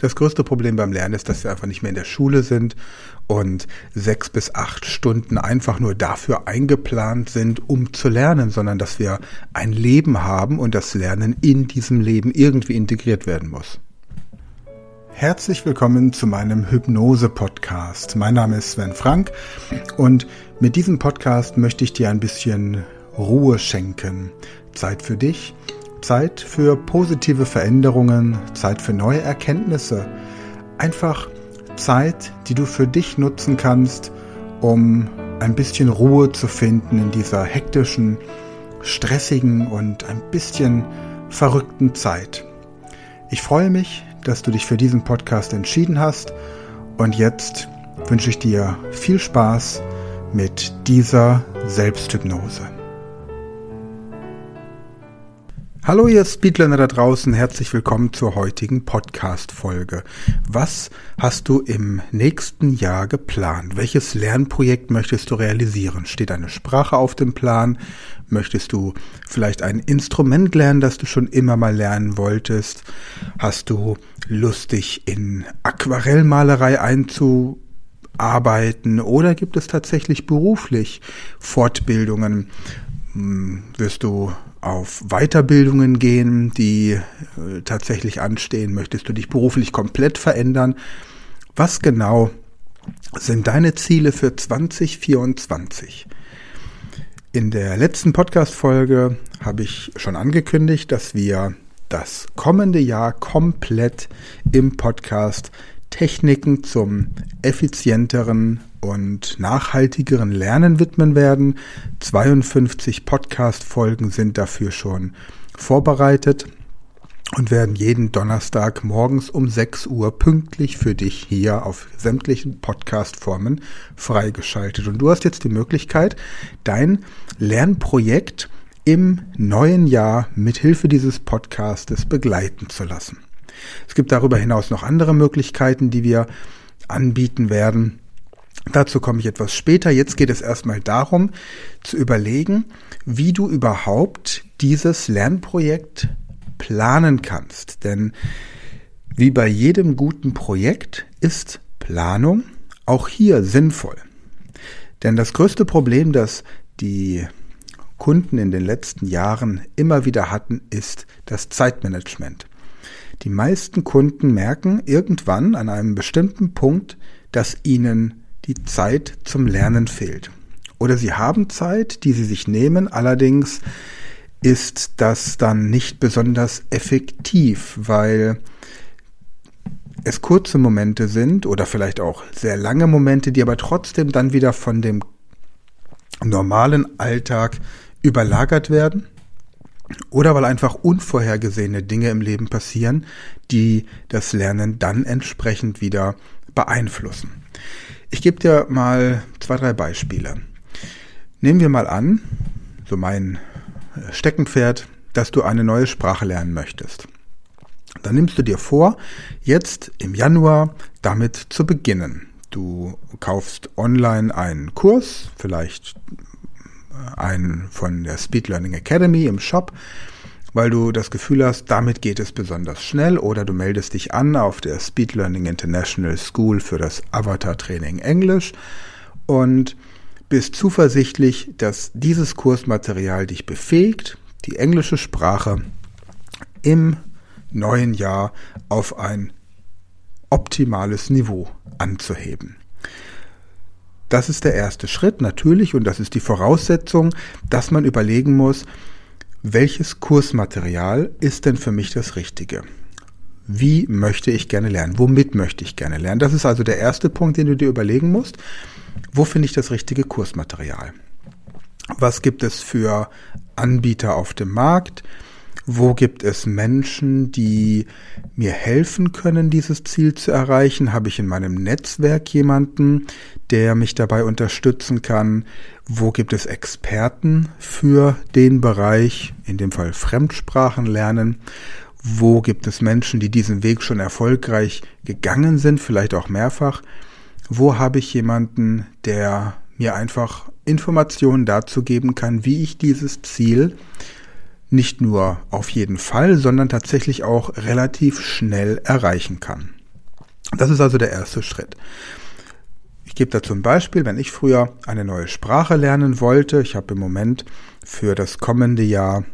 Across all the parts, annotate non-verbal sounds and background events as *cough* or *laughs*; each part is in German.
Das größte Problem beim Lernen ist, dass wir einfach nicht mehr in der Schule sind und sechs bis acht Stunden einfach nur dafür eingeplant sind, um zu lernen, sondern dass wir ein Leben haben und das Lernen in diesem Leben irgendwie integriert werden muss. Herzlich willkommen zu meinem Hypnose-Podcast. Mein Name ist Sven Frank und mit diesem Podcast möchte ich dir ein bisschen Ruhe schenken. Zeit für dich Zeit für positive Veränderungen, Zeit für neue Erkenntnisse. Einfach Zeit, die du für dich nutzen kannst, um ein bisschen Ruhe zu finden in dieser hektischen, stressigen und ein bisschen verrückten Zeit. Ich freue mich, dass du dich für diesen Podcast entschieden hast und jetzt wünsche ich dir viel Spaß mit dieser Selbsthypnose. Hallo ihr Speedlearner da draußen, herzlich willkommen zur heutigen Podcast-Folge. Was hast du im nächsten Jahr geplant? Welches Lernprojekt möchtest du realisieren? Steht eine Sprache auf dem Plan? Möchtest du vielleicht ein Instrument lernen, das du schon immer mal lernen wolltest? Hast du Lust, dich in Aquarellmalerei einzuarbeiten? Oder gibt es tatsächlich beruflich Fortbildungen? Hm, wirst du auf Weiterbildungen gehen, die äh, tatsächlich anstehen? Möchtest du dich beruflich komplett verändern? Was genau sind deine Ziele für 2024? In der letzten Podcast-Folge habe ich schon angekündigt, dass wir das kommende Jahr komplett im Podcast Techniken zum effizienteren und nachhaltigeren Lernen widmen werden. 52 Podcast-Folgen sind dafür schon vorbereitet und werden jeden Donnerstag morgens um 6 Uhr pünktlich für dich hier auf sämtlichen Podcast-Formen freigeschaltet. Und du hast jetzt die Möglichkeit, dein Lernprojekt im neuen Jahr mit Hilfe dieses Podcastes begleiten zu lassen. Es gibt darüber hinaus noch andere Möglichkeiten, die wir anbieten werden. Dazu komme ich etwas später. Jetzt geht es erstmal darum, zu überlegen, wie du überhaupt dieses Lernprojekt planen kannst. Denn wie bei jedem guten Projekt ist Planung auch hier sinnvoll. Denn das größte Problem, das die Kunden in den letzten Jahren immer wieder hatten, ist das Zeitmanagement. Die meisten Kunden merken irgendwann an einem bestimmten Punkt, dass ihnen die Zeit zum Lernen fehlt. Oder sie haben Zeit, die sie sich nehmen, allerdings ist das dann nicht besonders effektiv, weil es kurze Momente sind oder vielleicht auch sehr lange Momente, die aber trotzdem dann wieder von dem normalen Alltag überlagert werden oder weil einfach unvorhergesehene Dinge im Leben passieren, die das Lernen dann entsprechend wieder beeinflussen. Ich gebe dir mal zwei, drei Beispiele. Nehmen wir mal an, so mein Steckenpferd, dass du eine neue Sprache lernen möchtest. Dann nimmst du dir vor, jetzt im Januar damit zu beginnen. Du kaufst online einen Kurs, vielleicht einen von der Speed Learning Academy im Shop, weil du das Gefühl hast, damit geht es besonders schnell oder du meldest dich an auf der Speed Learning International School für das Avatar Training Englisch und bist zuversichtlich, dass dieses Kursmaterial dich befähigt, die englische Sprache im neuen Jahr auf ein optimales Niveau anzuheben. Das ist der erste Schritt natürlich und das ist die Voraussetzung, dass man überlegen muss, welches Kursmaterial ist denn für mich das Richtige? Wie möchte ich gerne lernen? Womit möchte ich gerne lernen? Das ist also der erste Punkt, den du dir überlegen musst. Wo finde ich das richtige Kursmaterial? Was gibt es für Anbieter auf dem Markt? Wo gibt es Menschen, die mir helfen können, dieses Ziel zu erreichen? Habe ich in meinem Netzwerk jemanden, der mich dabei unterstützen kann? Wo gibt es Experten für den Bereich, in dem Fall Fremdsprachen lernen? Wo gibt es Menschen, die diesen Weg schon erfolgreich gegangen sind, vielleicht auch mehrfach? Wo habe ich jemanden, der mir einfach Informationen dazu geben kann, wie ich dieses Ziel nicht nur auf jeden Fall, sondern tatsächlich auch relativ schnell erreichen kann. Das ist also der erste Schritt. Ich gebe dazu ein Beispiel, wenn ich früher eine neue Sprache lernen wollte, ich habe im Moment für das kommende Jahr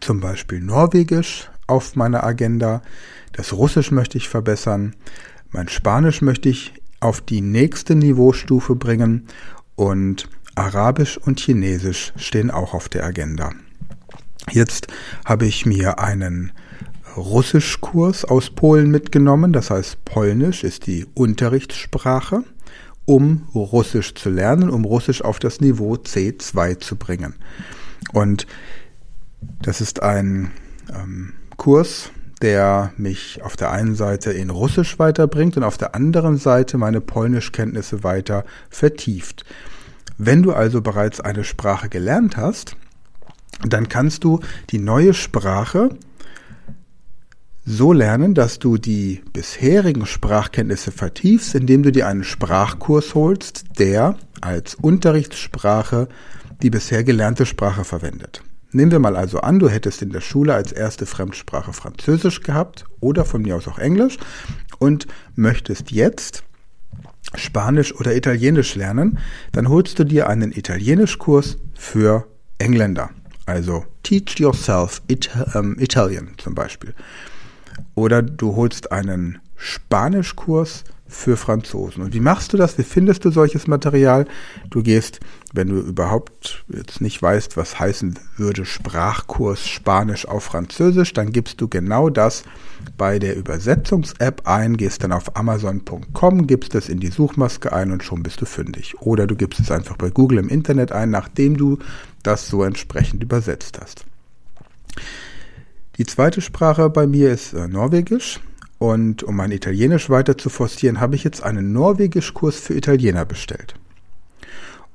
zum Beispiel Norwegisch auf meiner Agenda, das Russisch möchte ich verbessern, mein Spanisch möchte ich auf die nächste Niveaustufe bringen und Arabisch und Chinesisch stehen auch auf der Agenda. Jetzt habe ich mir einen Russischkurs aus Polen mitgenommen, das heißt Polnisch ist die Unterrichtssprache, um Russisch zu lernen, um Russisch auf das Niveau C2 zu bringen. Und das ist ein ähm, Kurs, der mich auf der einen Seite in Russisch weiterbringt und auf der anderen Seite meine Polnischkenntnisse weiter vertieft. Wenn du also bereits eine Sprache gelernt hast, dann kannst du die neue Sprache so lernen, dass du die bisherigen Sprachkenntnisse vertiefst, indem du dir einen Sprachkurs holst, der als Unterrichtssprache die bisher gelernte Sprache verwendet. Nehmen wir mal also an, du hättest in der Schule als erste Fremdsprache Französisch gehabt oder von mir aus auch Englisch und möchtest jetzt Spanisch oder Italienisch lernen, dann holst du dir einen Italienischkurs für Engländer. Also Teach Yourself It ähm, Italian zum Beispiel. Oder du holst einen Spanischkurs für Franzosen. Und wie machst du das? Wie findest du solches Material? Du gehst, wenn du überhaupt jetzt nicht weißt, was heißen würde Sprachkurs Spanisch auf Französisch, dann gibst du genau das bei der Übersetzungs-App ein, gehst dann auf amazon.com, gibst es in die Suchmaske ein und schon bist du fündig. Oder du gibst es einfach bei Google im Internet ein, nachdem du das so entsprechend übersetzt hast. Die zweite Sprache bei mir ist äh, Norwegisch. Und um mein Italienisch weiter zu forcieren, habe ich jetzt einen Norwegischkurs für Italiener bestellt.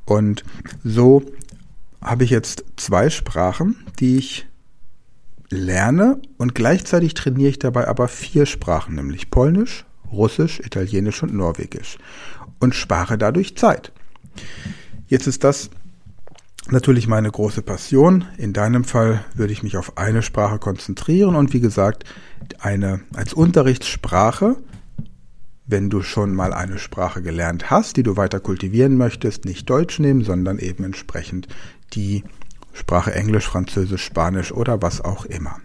Und so habe ich jetzt zwei Sprachen, die ich lerne und gleichzeitig trainiere ich dabei aber vier Sprachen, nämlich Polnisch, Russisch, Italienisch und Norwegisch und spare dadurch Zeit. Jetzt ist das natürlich meine große Passion. In deinem Fall würde ich mich auf eine Sprache konzentrieren und wie gesagt, eine als Unterrichtssprache, wenn du schon mal eine Sprache gelernt hast, die du weiter kultivieren möchtest, nicht Deutsch nehmen, sondern eben entsprechend die Sprache Englisch, Französisch, Spanisch oder was auch immer.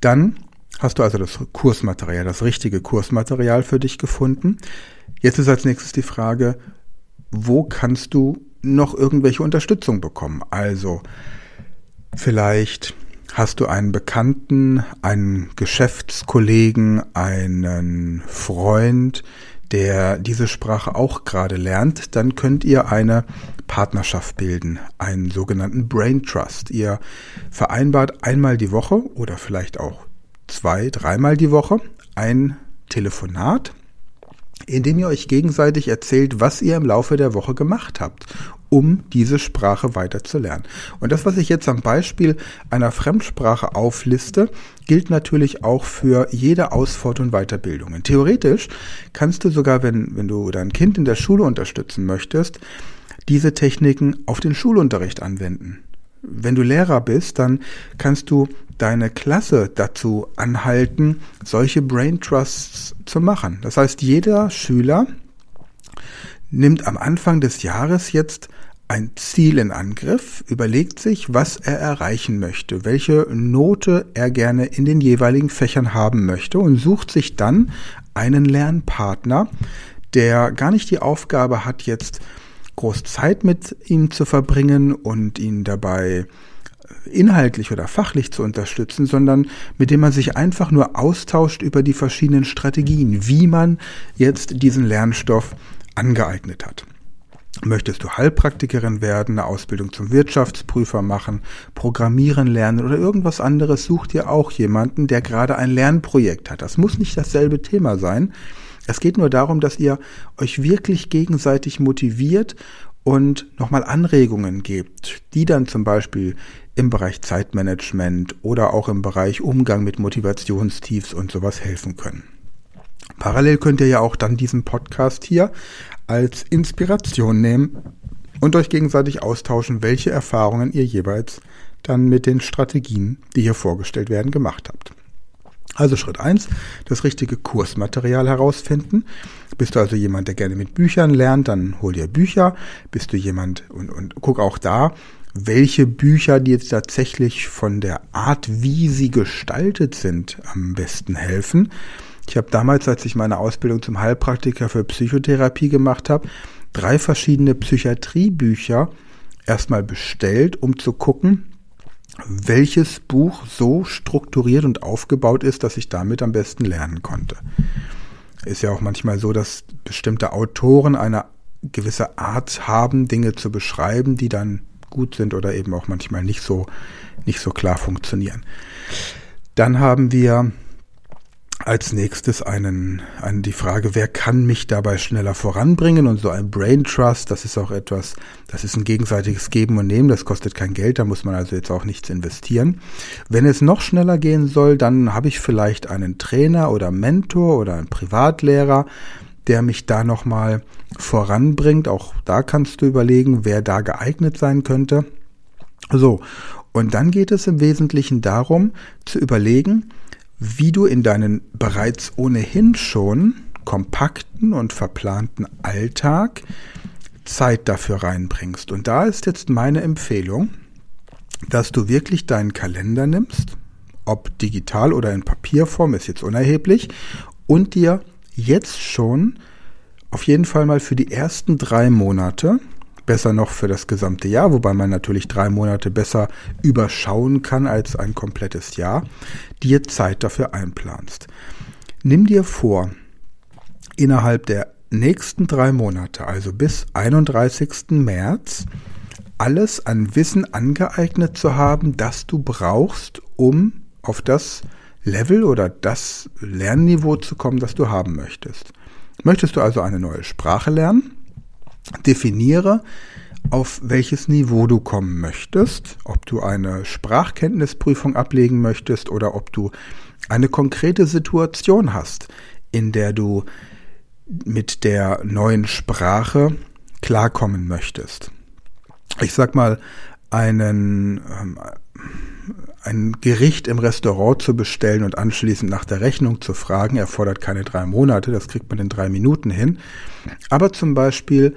Dann hast du also das Kursmaterial, das richtige Kursmaterial für dich gefunden. Jetzt ist als nächstes die Frage, wo kannst du noch irgendwelche Unterstützung bekommen. Also vielleicht hast du einen Bekannten, einen Geschäftskollegen, einen Freund, der diese Sprache auch gerade lernt, dann könnt ihr eine Partnerschaft bilden, einen sogenannten Brain Trust. Ihr vereinbart einmal die Woche oder vielleicht auch zwei, dreimal die Woche ein Telefonat, indem ihr euch gegenseitig erzählt, was ihr im Laufe der Woche gemacht habt, um diese Sprache weiter zu lernen. Und das, was ich jetzt am Beispiel einer Fremdsprache aufliste, gilt natürlich auch für jede Ausfort- und Weiterbildung. Theoretisch kannst du sogar, wenn, wenn du dein Kind in der Schule unterstützen möchtest, diese Techniken auf den Schulunterricht anwenden. Wenn du Lehrer bist, dann kannst du deine Klasse dazu anhalten, solche Brain Trusts zu machen. Das heißt, jeder Schüler nimmt am Anfang des Jahres jetzt ein Ziel in Angriff, überlegt sich, was er erreichen möchte, welche Note er gerne in den jeweiligen Fächern haben möchte und sucht sich dann einen Lernpartner, der gar nicht die Aufgabe hat, jetzt groß Zeit mit ihm zu verbringen und ihn dabei inhaltlich oder fachlich zu unterstützen, sondern mit dem man sich einfach nur austauscht über die verschiedenen Strategien, wie man jetzt diesen Lernstoff angeeignet hat. Möchtest du Heilpraktikerin werden, eine Ausbildung zum Wirtschaftsprüfer machen, Programmieren lernen oder irgendwas anderes, such dir auch jemanden, der gerade ein Lernprojekt hat. Das muss nicht dasselbe Thema sein. Es geht nur darum, dass ihr euch wirklich gegenseitig motiviert und nochmal Anregungen gebt, die dann zum Beispiel im Bereich Zeitmanagement oder auch im Bereich Umgang mit Motivationstiefs und sowas helfen können. Parallel könnt ihr ja auch dann diesen Podcast hier als Inspiration nehmen und euch gegenseitig austauschen, welche Erfahrungen ihr jeweils dann mit den Strategien, die hier vorgestellt werden, gemacht habt. Also Schritt eins: das richtige Kursmaterial herausfinden. Bist du also jemand, der gerne mit Büchern lernt, dann hol dir Bücher. Bist du jemand und, und guck auch da, welche Bücher dir jetzt tatsächlich von der Art, wie sie gestaltet sind, am besten helfen. Ich habe damals, als ich meine Ausbildung zum Heilpraktiker für Psychotherapie gemacht habe, drei verschiedene Psychiatriebücher erstmal bestellt, um zu gucken, welches Buch so strukturiert und aufgebaut ist, dass ich damit am besten lernen konnte. Ist ja auch manchmal so, dass bestimmte Autoren eine gewisse Art haben, Dinge zu beschreiben, die dann gut sind oder eben auch manchmal nicht so, nicht so klar funktionieren. Dann haben wir als nächstes einen, einen, die Frage, wer kann mich dabei schneller voranbringen? Und so ein Brain Trust, das ist auch etwas, das ist ein gegenseitiges Geben und Nehmen, das kostet kein Geld, da muss man also jetzt auch nichts investieren. Wenn es noch schneller gehen soll, dann habe ich vielleicht einen Trainer oder Mentor oder einen Privatlehrer, der mich da nochmal voranbringt. Auch da kannst du überlegen, wer da geeignet sein könnte. So. Und dann geht es im Wesentlichen darum, zu überlegen, wie du in deinen bereits ohnehin schon kompakten und verplanten Alltag Zeit dafür reinbringst. Und da ist jetzt meine Empfehlung, dass du wirklich deinen Kalender nimmst, ob digital oder in Papierform, ist jetzt unerheblich, und dir jetzt schon auf jeden Fall mal für die ersten drei Monate besser noch für das gesamte Jahr, wobei man natürlich drei Monate besser überschauen kann als ein komplettes Jahr, dir Zeit dafür einplanst. Nimm dir vor, innerhalb der nächsten drei Monate, also bis 31. März, alles an Wissen angeeignet zu haben, das du brauchst, um auf das Level oder das Lernniveau zu kommen, das du haben möchtest. Möchtest du also eine neue Sprache lernen? Definiere, auf welches Niveau du kommen möchtest, ob du eine Sprachkenntnisprüfung ablegen möchtest oder ob du eine konkrete Situation hast, in der du mit der neuen Sprache klarkommen möchtest. Ich sag mal, einen, ähm, ein Gericht im Restaurant zu bestellen und anschließend nach der Rechnung zu fragen, erfordert keine drei Monate, das kriegt man in drei Minuten hin. Aber zum Beispiel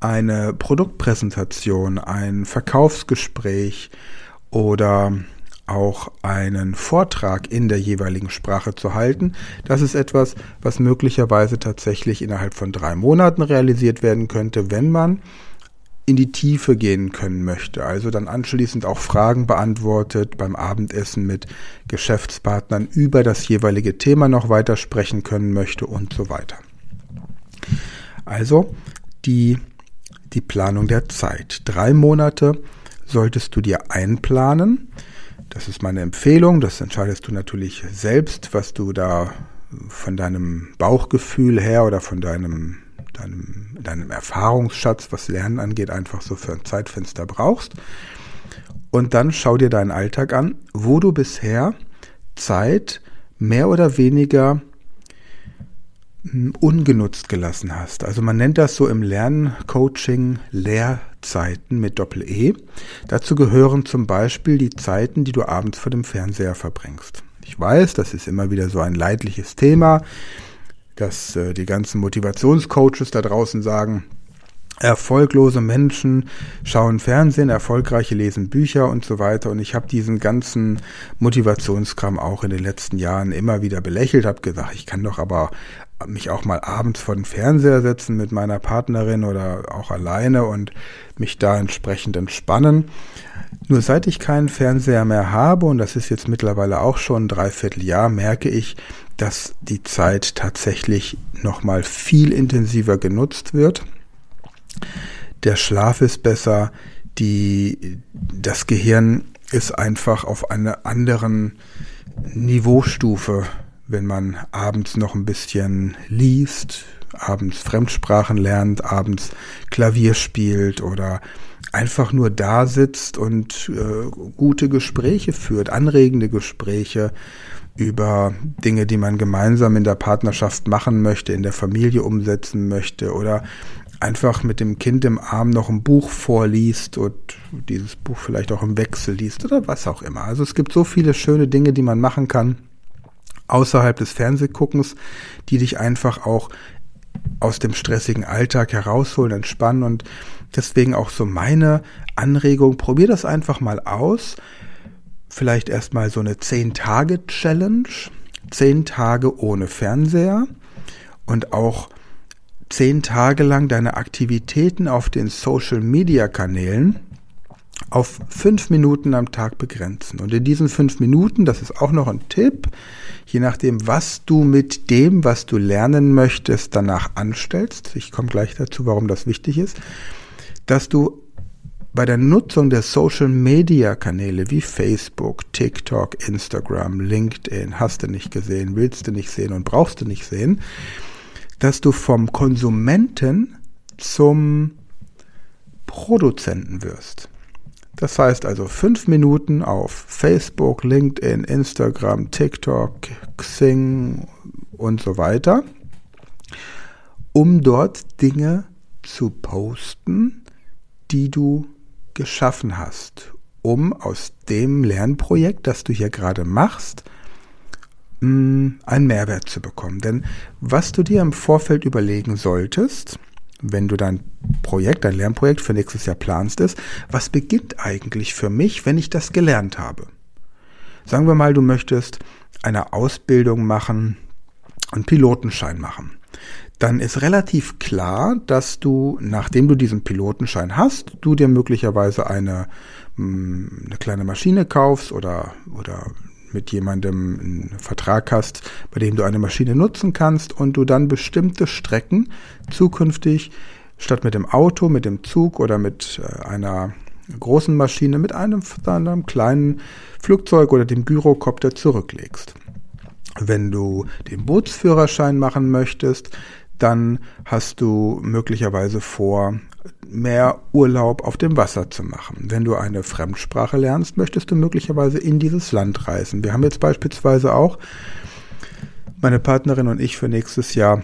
eine Produktpräsentation, ein Verkaufsgespräch oder auch einen Vortrag in der jeweiligen Sprache zu halten. Das ist etwas, was möglicherweise tatsächlich innerhalb von drei Monaten realisiert werden könnte, wenn man in die Tiefe gehen können möchte. Also dann anschließend auch Fragen beantwortet, beim Abendessen mit Geschäftspartnern über das jeweilige Thema noch weiter sprechen können möchte und so weiter. Also die, die Planung der Zeit. Drei Monate solltest du dir einplanen. Das ist meine Empfehlung. Das entscheidest du natürlich selbst, was du da von deinem Bauchgefühl her oder von deinem deinem, deinem Erfahrungsschatz, was Lernen angeht, einfach so für ein Zeitfenster brauchst. Und dann schau dir deinen Alltag an, wo du bisher Zeit mehr oder weniger hm, ungenutzt gelassen hast. Also man nennt das so im Lerncoaching Lehrzeiten mit Doppel-E. Dazu gehören zum Beispiel die Zeiten, die du abends vor dem Fernseher verbringst. Ich weiß, das ist immer wieder so ein leidliches Thema dass äh, die ganzen Motivationscoaches da draußen sagen, erfolglose Menschen schauen Fernsehen, erfolgreiche lesen Bücher und so weiter. Und ich habe diesen ganzen Motivationskram auch in den letzten Jahren immer wieder belächelt, habe gesagt, ich kann doch aber mich auch mal abends vor den Fernseher setzen mit meiner Partnerin oder auch alleine und mich da entsprechend entspannen. Nur seit ich keinen Fernseher mehr habe, und das ist jetzt mittlerweile auch schon ein Dreivierteljahr, merke ich, dass die Zeit tatsächlich nochmal viel intensiver genutzt wird. Der Schlaf ist besser, die, das Gehirn ist einfach auf einer anderen Niveaustufe, wenn man abends noch ein bisschen liest, abends Fremdsprachen lernt, abends Klavier spielt oder einfach nur da sitzt und äh, gute Gespräche führt, anregende Gespräche über Dinge, die man gemeinsam in der Partnerschaft machen möchte, in der Familie umsetzen möchte oder einfach mit dem Kind im Arm noch ein Buch vorliest und dieses Buch vielleicht auch im Wechsel liest oder was auch immer. Also es gibt so viele schöne Dinge, die man machen kann. außerhalb des Fernsehguckens, die dich einfach auch aus dem stressigen Alltag herausholen, entspannen und deswegen auch so meine Anregung, probier das einfach mal aus. Vielleicht erstmal so eine 10-Tage-Challenge, 10 Tage ohne Fernseher und auch 10 Tage lang deine Aktivitäten auf den Social-Media-Kanälen auf fünf Minuten am Tag begrenzen. Und in diesen fünf Minuten, das ist auch noch ein Tipp, je nachdem, was du mit dem, was du lernen möchtest, danach anstellst, ich komme gleich dazu, warum das wichtig ist, dass du bei der Nutzung der Social Media Kanäle wie Facebook, TikTok, Instagram, LinkedIn, hast du nicht gesehen, willst du nicht sehen und brauchst du nicht sehen, dass du vom Konsumenten zum Produzenten wirst. Das heißt also fünf Minuten auf Facebook, LinkedIn, Instagram, TikTok, Xing und so weiter, um dort Dinge zu posten, die du geschaffen hast, um aus dem Lernprojekt, das du hier gerade machst, mm, einen Mehrwert zu bekommen. Denn was du dir im Vorfeld überlegen solltest, wenn du dein Projekt, dein Lernprojekt für nächstes Jahr planst, ist, was beginnt eigentlich für mich, wenn ich das gelernt habe? Sagen wir mal, du möchtest eine Ausbildung machen, einen Pilotenschein machen. Dann ist relativ klar, dass du, nachdem du diesen Pilotenschein hast, du dir möglicherweise eine, eine kleine Maschine kaufst oder, oder mit jemandem einen Vertrag hast, bei dem du eine Maschine nutzen kannst und du dann bestimmte Strecken zukünftig statt mit dem Auto, mit dem Zug oder mit äh, einer großen Maschine mit einem, einem kleinen Flugzeug oder dem Gyrocopter zurücklegst. Wenn du den Bootsführerschein machen möchtest, dann hast du möglicherweise vor, mehr Urlaub auf dem Wasser zu machen. Wenn du eine Fremdsprache lernst, möchtest du möglicherweise in dieses Land reisen. Wir haben jetzt beispielsweise auch meine Partnerin und ich für nächstes Jahr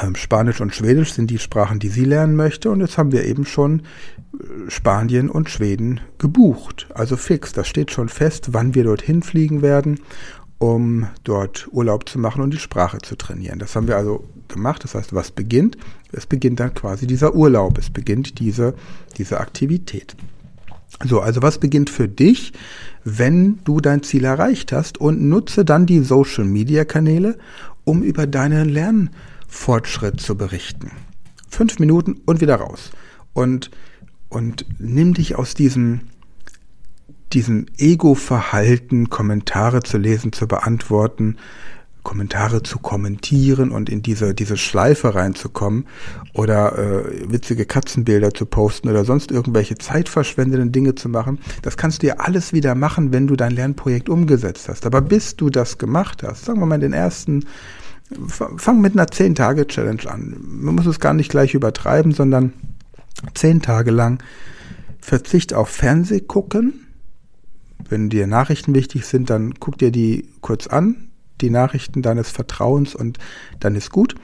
ähm, Spanisch und Schwedisch sind die Sprachen, die sie lernen möchte. Und jetzt haben wir eben schon äh, Spanien und Schweden gebucht. Also fix. Das steht schon fest, wann wir dorthin fliegen werden, um dort Urlaub zu machen und die Sprache zu trainieren. Das haben wir also gemacht. Das heißt, was beginnt? Es beginnt dann quasi dieser Urlaub. Es beginnt diese, diese Aktivität. So, also was beginnt für dich, wenn du dein Ziel erreicht hast und nutze dann die Social Media Kanäle, um über deinen Lernfortschritt zu berichten. Fünf Minuten und wieder raus. Und, und nimm dich aus diesem, diesem Ego-Verhalten, Kommentare zu lesen, zu beantworten, Kommentare zu kommentieren und in diese, diese Schleife reinzukommen oder äh, witzige Katzenbilder zu posten oder sonst irgendwelche zeitverschwendenden Dinge zu machen. Das kannst du ja alles wieder machen, wenn du dein Lernprojekt umgesetzt hast. Aber bis du das gemacht hast, sagen wir mal den ersten, fang mit einer 10-Tage-Challenge an. Man muss es gar nicht gleich übertreiben, sondern 10 Tage lang Verzicht auf Fernseh gucken. Wenn dir Nachrichten wichtig sind, dann guck dir die kurz an, die Nachrichten deines Vertrauens und dann ist gut.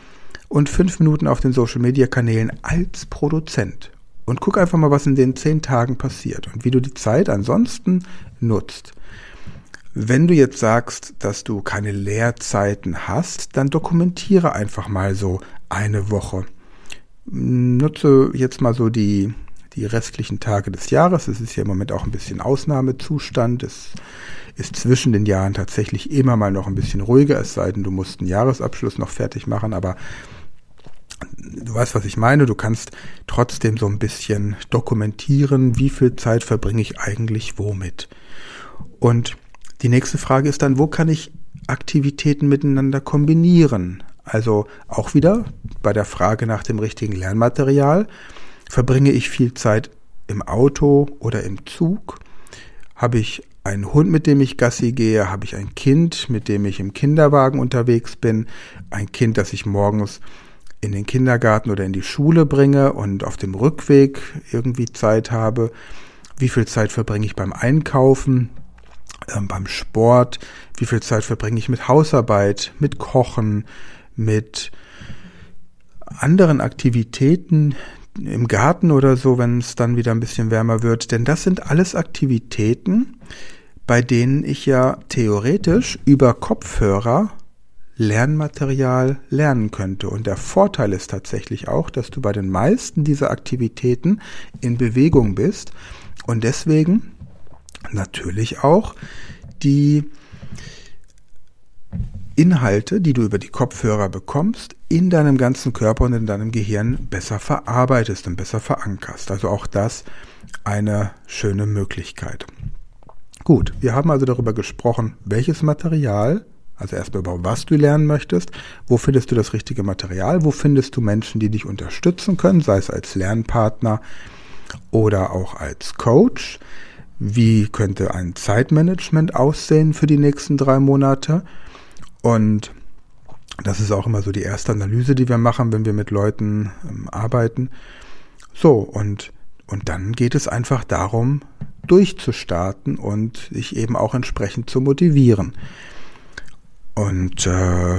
Und fünf Minuten auf den Social Media Kanälen als Produzent. Und guck einfach mal, was in den zehn Tagen passiert und wie du die Zeit ansonsten nutzt. Wenn du jetzt sagst, dass du keine Lehrzeiten hast, dann dokumentiere einfach mal so eine Woche. Nutze jetzt mal so die, die restlichen Tage des Jahres. Es ist ja im Moment auch ein bisschen Ausnahmezustand. Es ist zwischen den Jahren tatsächlich immer mal noch ein bisschen ruhiger, es sei denn, du musst einen Jahresabschluss noch fertig machen, aber du weißt, was ich meine, du kannst trotzdem so ein bisschen dokumentieren, wie viel Zeit verbringe ich eigentlich womit. Und die nächste Frage ist dann, wo kann ich Aktivitäten miteinander kombinieren? Also auch wieder bei der Frage nach dem richtigen Lernmaterial. Verbringe ich viel Zeit im Auto oder im Zug? Habe ich einen Hund, mit dem ich Gassi gehe? Habe ich ein Kind, mit dem ich im Kinderwagen unterwegs bin? Ein Kind, das ich morgens in den Kindergarten oder in die Schule bringe und auf dem Rückweg irgendwie Zeit habe? Wie viel Zeit verbringe ich beim Einkaufen, ähm, beim Sport? Wie viel Zeit verbringe ich mit Hausarbeit, mit Kochen, mit anderen Aktivitäten, im Garten oder so, wenn es dann wieder ein bisschen wärmer wird. Denn das sind alles Aktivitäten, bei denen ich ja theoretisch über Kopfhörer Lernmaterial lernen könnte. Und der Vorteil ist tatsächlich auch, dass du bei den meisten dieser Aktivitäten in Bewegung bist und deswegen natürlich auch die Inhalte, die du über die Kopfhörer bekommst, in deinem ganzen Körper und in deinem Gehirn besser verarbeitest und besser verankerst. Also auch das eine schöne Möglichkeit. Gut, wir haben also darüber gesprochen, welches Material, also erstmal über was du lernen möchtest, wo findest du das richtige Material, wo findest du Menschen, die dich unterstützen können, sei es als Lernpartner oder auch als Coach. Wie könnte ein Zeitmanagement aussehen für die nächsten drei Monate? Und das ist auch immer so die erste Analyse, die wir machen, wenn wir mit Leuten ähm, arbeiten. So, und, und dann geht es einfach darum, durchzustarten und sich eben auch entsprechend zu motivieren. Und äh,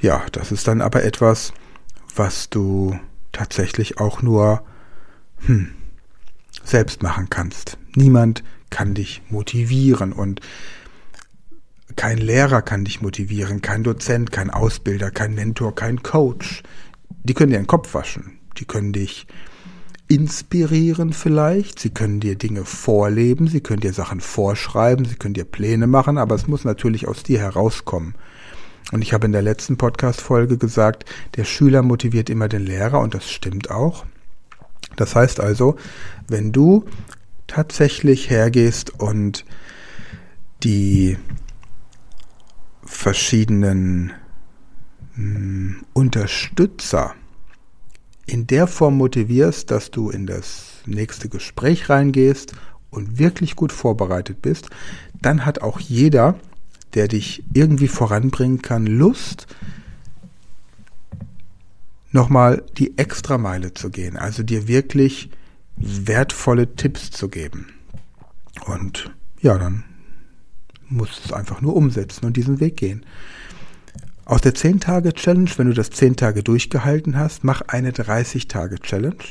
ja, das ist dann aber etwas, was du tatsächlich auch nur hm, selbst machen kannst. Niemand kann dich motivieren und kein Lehrer kann dich motivieren, kein Dozent, kein Ausbilder, kein Mentor, kein Coach. Die können dir den Kopf waschen. Die können dich inspirieren vielleicht. Sie können dir Dinge vorleben. Sie können dir Sachen vorschreiben. Sie können dir Pläne machen. Aber es muss natürlich aus dir herauskommen. Und ich habe in der letzten Podcast-Folge gesagt, der Schüler motiviert immer den Lehrer. Und das stimmt auch. Das heißt also, wenn du tatsächlich hergehst und die verschiedenen mh, hm, Unterstützer in der Form motivierst, dass du in das nächste Gespräch reingehst und wirklich gut vorbereitet bist, dann hat auch jeder, der dich irgendwie voranbringen kann, Lust, nochmal die Extrameile zu gehen, also dir wirklich wertvolle Tipps zu geben. Und ja, dann musst es einfach nur umsetzen und diesen Weg gehen. Aus der 10-Tage-Challenge, wenn du das 10 Tage durchgehalten hast, mach eine 30-Tage-Challenge.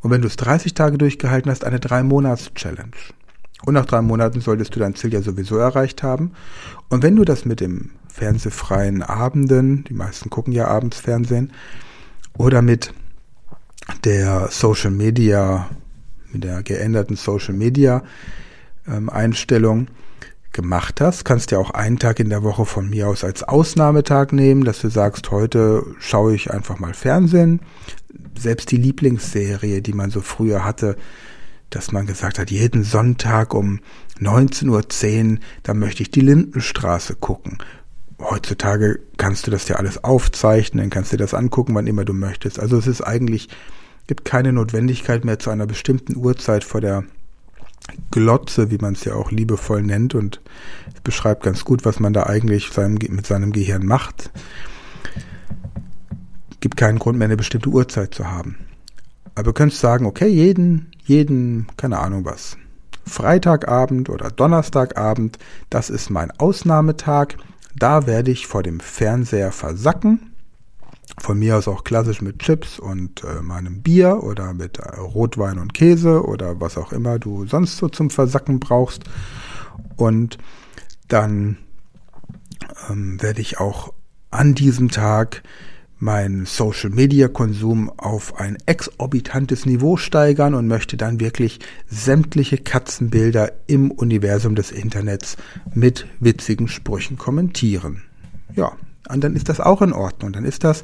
Und wenn du es 30 Tage durchgehalten hast, eine 3-Monats-Challenge. Und nach drei Monaten solltest du dein Ziel ja sowieso erreicht haben. Und wenn du das mit dem fernsehfreien Abenden, die meisten gucken ja abends Fernsehen, oder mit der Social Media, mit der geänderten Social Media ähm, Einstellung, gemacht hast. Kannst ja auch einen Tag in der Woche von mir aus als Ausnahmetag nehmen, dass du sagst, heute schaue ich einfach mal Fernsehen. Selbst die Lieblingsserie, die man so früher hatte, dass man gesagt hat, jeden Sonntag um 19.10 Uhr, da möchte ich die Lindenstraße gucken. Heutzutage kannst du das ja alles aufzeichnen, kannst dir das angucken, wann immer du möchtest. Also es ist eigentlich, gibt keine Notwendigkeit mehr zu einer bestimmten Uhrzeit vor der Glotze, wie man es ja auch liebevoll nennt, und es beschreibt ganz gut, was man da eigentlich seinem, mit seinem Gehirn macht. Gibt keinen Grund mehr, eine bestimmte Uhrzeit zu haben. Aber du könntest sagen, okay, jeden, jeden, keine Ahnung was, Freitagabend oder Donnerstagabend, das ist mein Ausnahmetag. Da werde ich vor dem Fernseher versacken von mir aus auch klassisch mit Chips und äh, meinem Bier oder mit äh, Rotwein und Käse oder was auch immer du sonst so zum Versacken brauchst. Und dann ähm, werde ich auch an diesem Tag meinen Social Media Konsum auf ein exorbitantes Niveau steigern und möchte dann wirklich sämtliche Katzenbilder im Universum des Internets mit witzigen Sprüchen kommentieren. Ja, und dann ist das auch in Ordnung. Dann ist das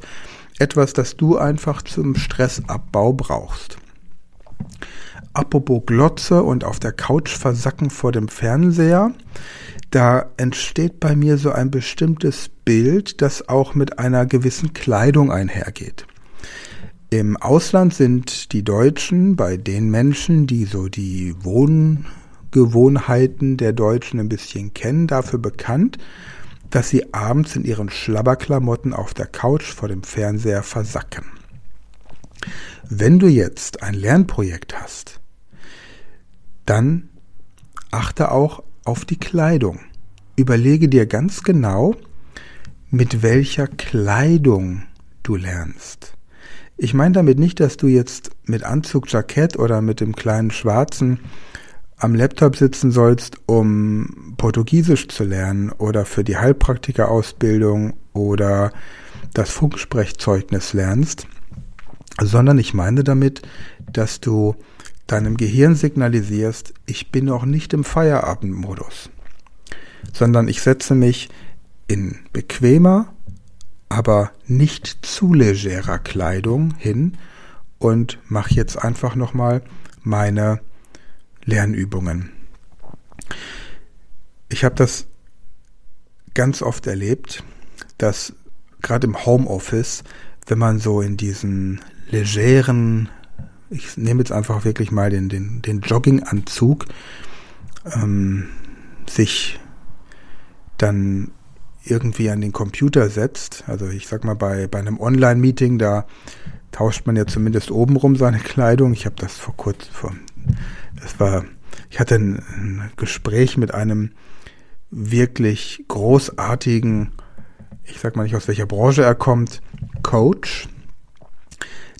etwas, das du einfach zum Stressabbau brauchst. Apropos Glotze und auf der Couch versacken vor dem Fernseher, da entsteht bei mir so ein bestimmtes Bild, das auch mit einer gewissen Kleidung einhergeht. Im Ausland sind die Deutschen bei den Menschen, die so die Wohngewohnheiten der Deutschen ein bisschen kennen, dafür bekannt, dass sie abends in ihren Schlabberklamotten auf der Couch vor dem Fernseher versacken. Wenn du jetzt ein Lernprojekt hast, dann achte auch auf die Kleidung. Überlege dir ganz genau, mit welcher Kleidung du lernst. Ich meine damit nicht, dass du jetzt mit Anzug, Jackett oder mit dem kleinen schwarzen am Laptop sitzen sollst, um Portugiesisch zu lernen oder für die Heilpraktikerausbildung oder das Funksprechzeugnis lernst, sondern ich meine damit, dass du deinem Gehirn signalisierst, ich bin noch nicht im Feierabendmodus, sondern ich setze mich in bequemer, aber nicht zu legerer Kleidung hin und mache jetzt einfach nochmal meine Lernübungen. Ich habe das ganz oft erlebt, dass gerade im Homeoffice, wenn man so in diesen legeren, ich nehme jetzt einfach wirklich mal den, den, den Jogginganzug, ähm, sich dann irgendwie an den Computer setzt. Also ich sag mal, bei, bei einem Online-Meeting, da tauscht man ja zumindest obenrum seine *laughs* Kleidung. Ich habe das vor kurzem, vor, das war, ich hatte ein, ein Gespräch mit einem wirklich großartigen, ich sag mal nicht aus welcher Branche er kommt, Coach,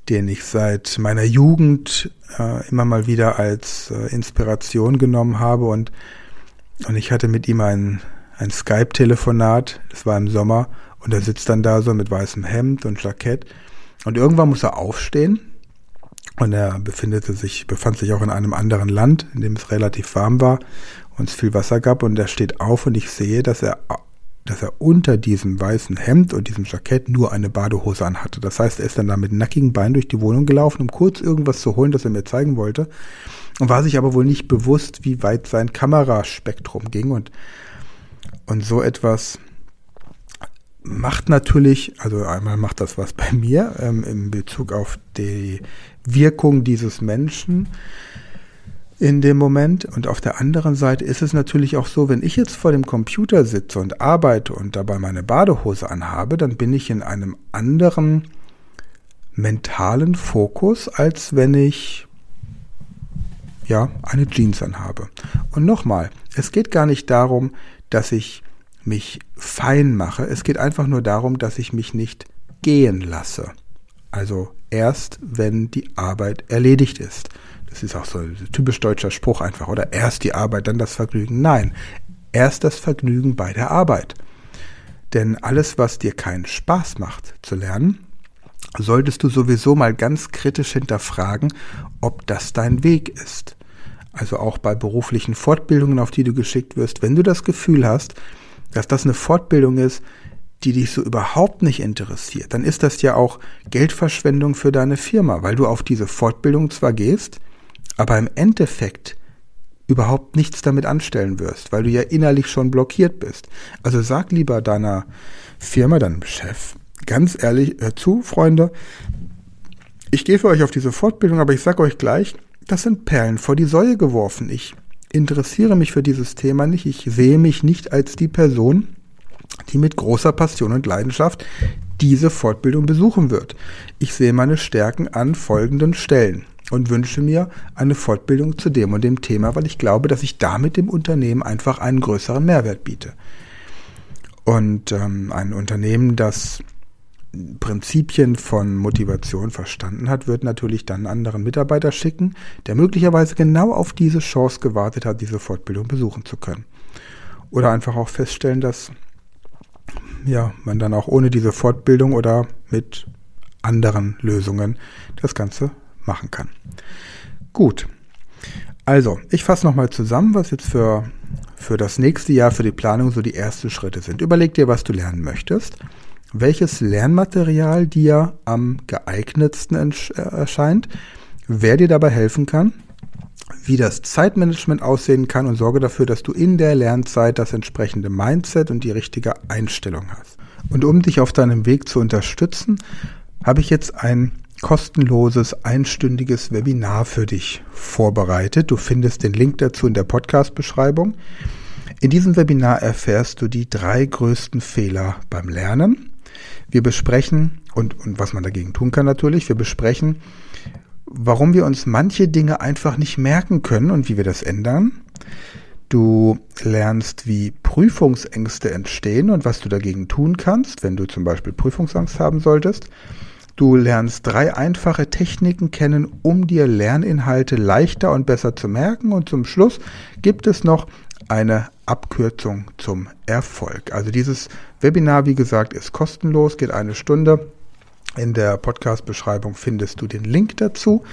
den ich seit meiner Jugend äh, immer mal wieder als äh, Inspiration genommen habe und und ich hatte mit ihm ein, ein Skype-Telefonat, das war im Sommer, und er sitzt dann da so mit weißem Hemd und Jackett. Und irgendwann muss er aufstehen. Und er befindete sich, befand sich auch in einem anderen Land, in dem es relativ warm war und es viel Wasser gab. Und er steht auf und ich sehe, dass er dass er unter diesem weißen Hemd und diesem Jackett nur eine Badehose anhatte. Das heißt, er ist dann da mit nackigen Beinen durch die Wohnung gelaufen, um kurz irgendwas zu holen, das er mir zeigen wollte. Und war sich aber wohl nicht bewusst, wie weit sein Kameraspektrum ging. Und, und so etwas macht natürlich, also einmal macht das was bei mir ähm, in Bezug auf die Wirkung dieses Menschen in dem Moment. Und auf der anderen Seite ist es natürlich auch so, wenn ich jetzt vor dem Computer sitze und arbeite und dabei meine Badehose anhabe, dann bin ich in einem anderen mentalen Fokus, als wenn ich ja eine Jeans anhabe. Und nochmal, es geht gar nicht darum, dass ich mich fein mache. Es geht einfach nur darum, dass ich mich nicht gehen lasse. Also erst, wenn die Arbeit erledigt ist. Das ist auch so ein typisch deutscher Spruch einfach, oder? Erst die Arbeit, dann das Vergnügen. Nein, erst das Vergnügen bei der Arbeit. Denn alles, was dir keinen Spaß macht zu lernen, solltest du sowieso mal ganz kritisch hinterfragen, ob das dein Weg ist. Also auch bei beruflichen Fortbildungen, auf die du geschickt wirst, wenn du das Gefühl hast, dass das eine Fortbildung ist, die dich so überhaupt nicht interessiert, dann ist das ja auch Geldverschwendung für deine Firma, weil du auf diese Fortbildung zwar gehst, aber im Endeffekt überhaupt nichts damit anstellen wirst, weil du ja innerlich schon blockiert bist. Also sag lieber deiner Firma, deinem Chef, ganz ehrlich, hör zu, Freunde, ich gehe für euch auf diese Fortbildung, aber ich sag euch gleich, das sind Perlen vor die Säue geworfen. Ich interessiere mich für dieses Thema nicht. Ich sehe mich nicht als die Person, die mit großer Passion und Leidenschaft diese Fortbildung besuchen wird. Ich sehe meine Stärken an folgenden Stellen und wünsche mir eine Fortbildung zu dem und dem Thema, weil ich glaube, dass ich damit dem Unternehmen einfach einen größeren Mehrwert biete. Und ähm, ein Unternehmen, das Prinzipien von Motivation verstanden hat, wird natürlich dann einen anderen Mitarbeiter schicken, der möglicherweise genau auf diese Chance gewartet hat, diese Fortbildung besuchen zu können. Oder einfach auch feststellen, dass ja, man dann auch ohne diese Fortbildung oder mit anderen Lösungen das Ganze machen kann. Gut. Also, ich fasse nochmal zusammen, was jetzt für, für das nächste Jahr, für die Planung so die ersten Schritte sind. Überleg dir, was du lernen möchtest, welches Lernmaterial dir am geeignetsten äh, erscheint, wer dir dabei helfen kann, wie das Zeitmanagement aussehen kann und sorge dafür, dass du in der Lernzeit das entsprechende Mindset und die richtige Einstellung hast. Und um dich auf deinem Weg zu unterstützen, habe ich jetzt ein kostenloses einstündiges Webinar für dich vorbereitet. Du findest den Link dazu in der Podcast-Beschreibung. In diesem Webinar erfährst du die drei größten Fehler beim Lernen. Wir besprechen, und, und was man dagegen tun kann natürlich, wir besprechen, warum wir uns manche Dinge einfach nicht merken können und wie wir das ändern. Du lernst, wie Prüfungsängste entstehen und was du dagegen tun kannst, wenn du zum Beispiel Prüfungsangst haben solltest. Du lernst drei einfache Techniken kennen, um dir Lerninhalte leichter und besser zu merken. Und zum Schluss gibt es noch eine Abkürzung zum Erfolg. Also dieses Webinar, wie gesagt, ist kostenlos, geht eine Stunde. In der Podcast-Beschreibung findest du den Link dazu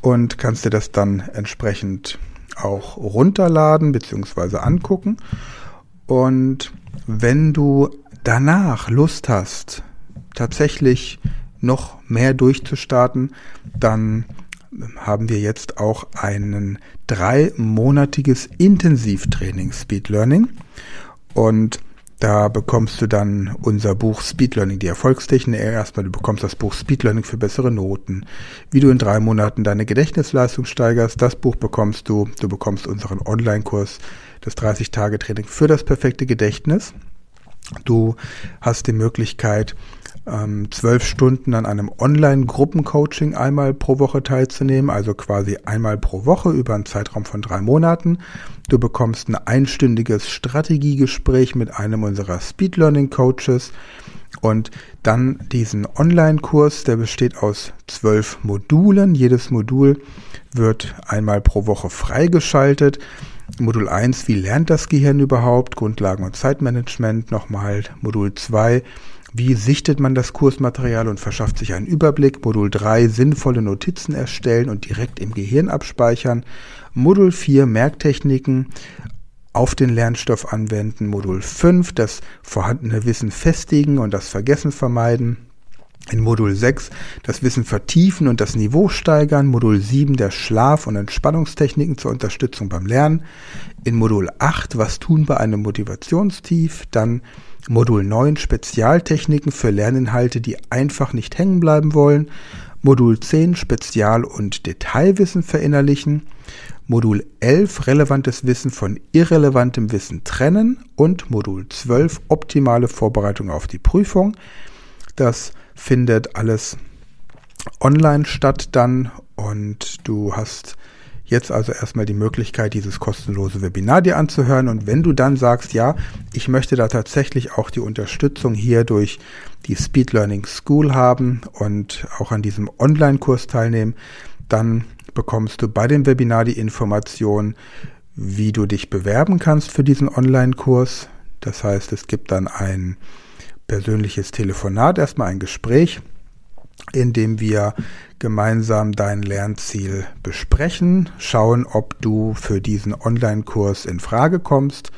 und kannst dir das dann entsprechend auch runterladen bzw. angucken. Und wenn du danach Lust hast, tatsächlich noch mehr durchzustarten, dann haben wir jetzt auch ein dreimonatiges Intensivtraining Speed Learning. Und da bekommst du dann unser Buch Speed Learning, die Erfolgstechnik. Erstmal, du bekommst das Buch Speed Learning für bessere Noten. Wie du in drei Monaten deine Gedächtnisleistung steigerst, das Buch bekommst du. Du bekommst unseren Online-Kurs, das 30-Tage-Training für das perfekte Gedächtnis. Du hast die Möglichkeit, ähm, zwölf Stunden an einem Online-Gruppencoaching einmal pro Woche teilzunehmen, also quasi einmal pro Woche über einen Zeitraum von drei Monaten. Du bekommst ein einstündiges Strategiegespräch mit einem unserer Speed Learning Coaches und dann diesen Online-Kurs, der besteht aus zwölf Modulen. Jedes Modul wird einmal pro Woche freigeschaltet. Modul 1, wie lernt das Gehirn überhaupt? Grundlagen und Zeitmanagement. Nochmal Modul 2, wie sichtet man das Kursmaterial und verschafft sich einen Überblick? Modul 3 sinnvolle Notizen erstellen und direkt im Gehirn abspeichern. Modul 4 Merktechniken auf den Lernstoff anwenden. Modul 5 das vorhandene Wissen festigen und das Vergessen vermeiden. In Modul 6 das Wissen vertiefen und das Niveau steigern. Modul 7 der Schlaf- und Entspannungstechniken zur Unterstützung beim Lernen. In Modul 8 was tun bei einem Motivationstief. Dann Modul 9 Spezialtechniken für Lerninhalte, die einfach nicht hängen bleiben wollen. Modul 10 Spezial- und Detailwissen verinnerlichen. Modul 11 relevantes Wissen von irrelevantem Wissen trennen und Modul 12 optimale Vorbereitung auf die Prüfung. Das findet alles online statt dann und du hast jetzt also erstmal die Möglichkeit, dieses kostenlose Webinar dir anzuhören. Und wenn du dann sagst, ja, ich möchte da tatsächlich auch die Unterstützung hier durch die Speed Learning School haben und auch an diesem Online-Kurs teilnehmen, dann bekommst du bei dem Webinar die Information, wie du dich bewerben kannst für diesen Online-Kurs. Das heißt, es gibt dann ein persönliches Telefonat, erstmal ein Gespräch indem wir gemeinsam dein Lernziel besprechen, schauen, ob du für diesen Online-Kurs in Frage kommst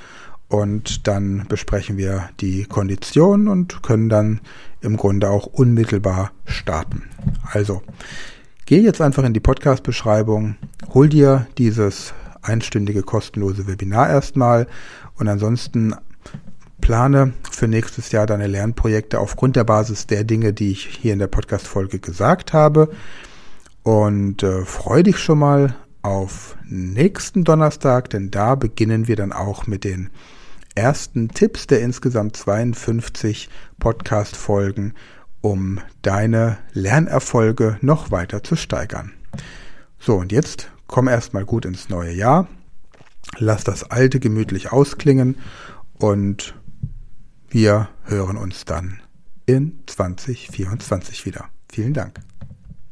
und dann besprechen wir die Konditionen und können dann im Grunde auch unmittelbar starten. Also, geh jetzt einfach in die Podcast-Beschreibung, hol dir dieses einstündige kostenlose Webinar erstmal und ansonsten plane für nächstes Jahr deine Lernprojekte aufgrund der Basis der Dinge, die ich hier in der Podcast-Folge gesagt habe. Und äh, freue dich schon mal auf nächsten Donnerstag, denn da beginnen wir dann auch mit den ersten Tipps der insgesamt 52 Podcast-Folgen, um deine Lernerfolge noch weiter zu steigern. So, und jetzt komm erstmal gut ins neue Jahr. Lass das alte gemütlich ausklingen und wir hören uns dann in 2024 wieder. Vielen Dank.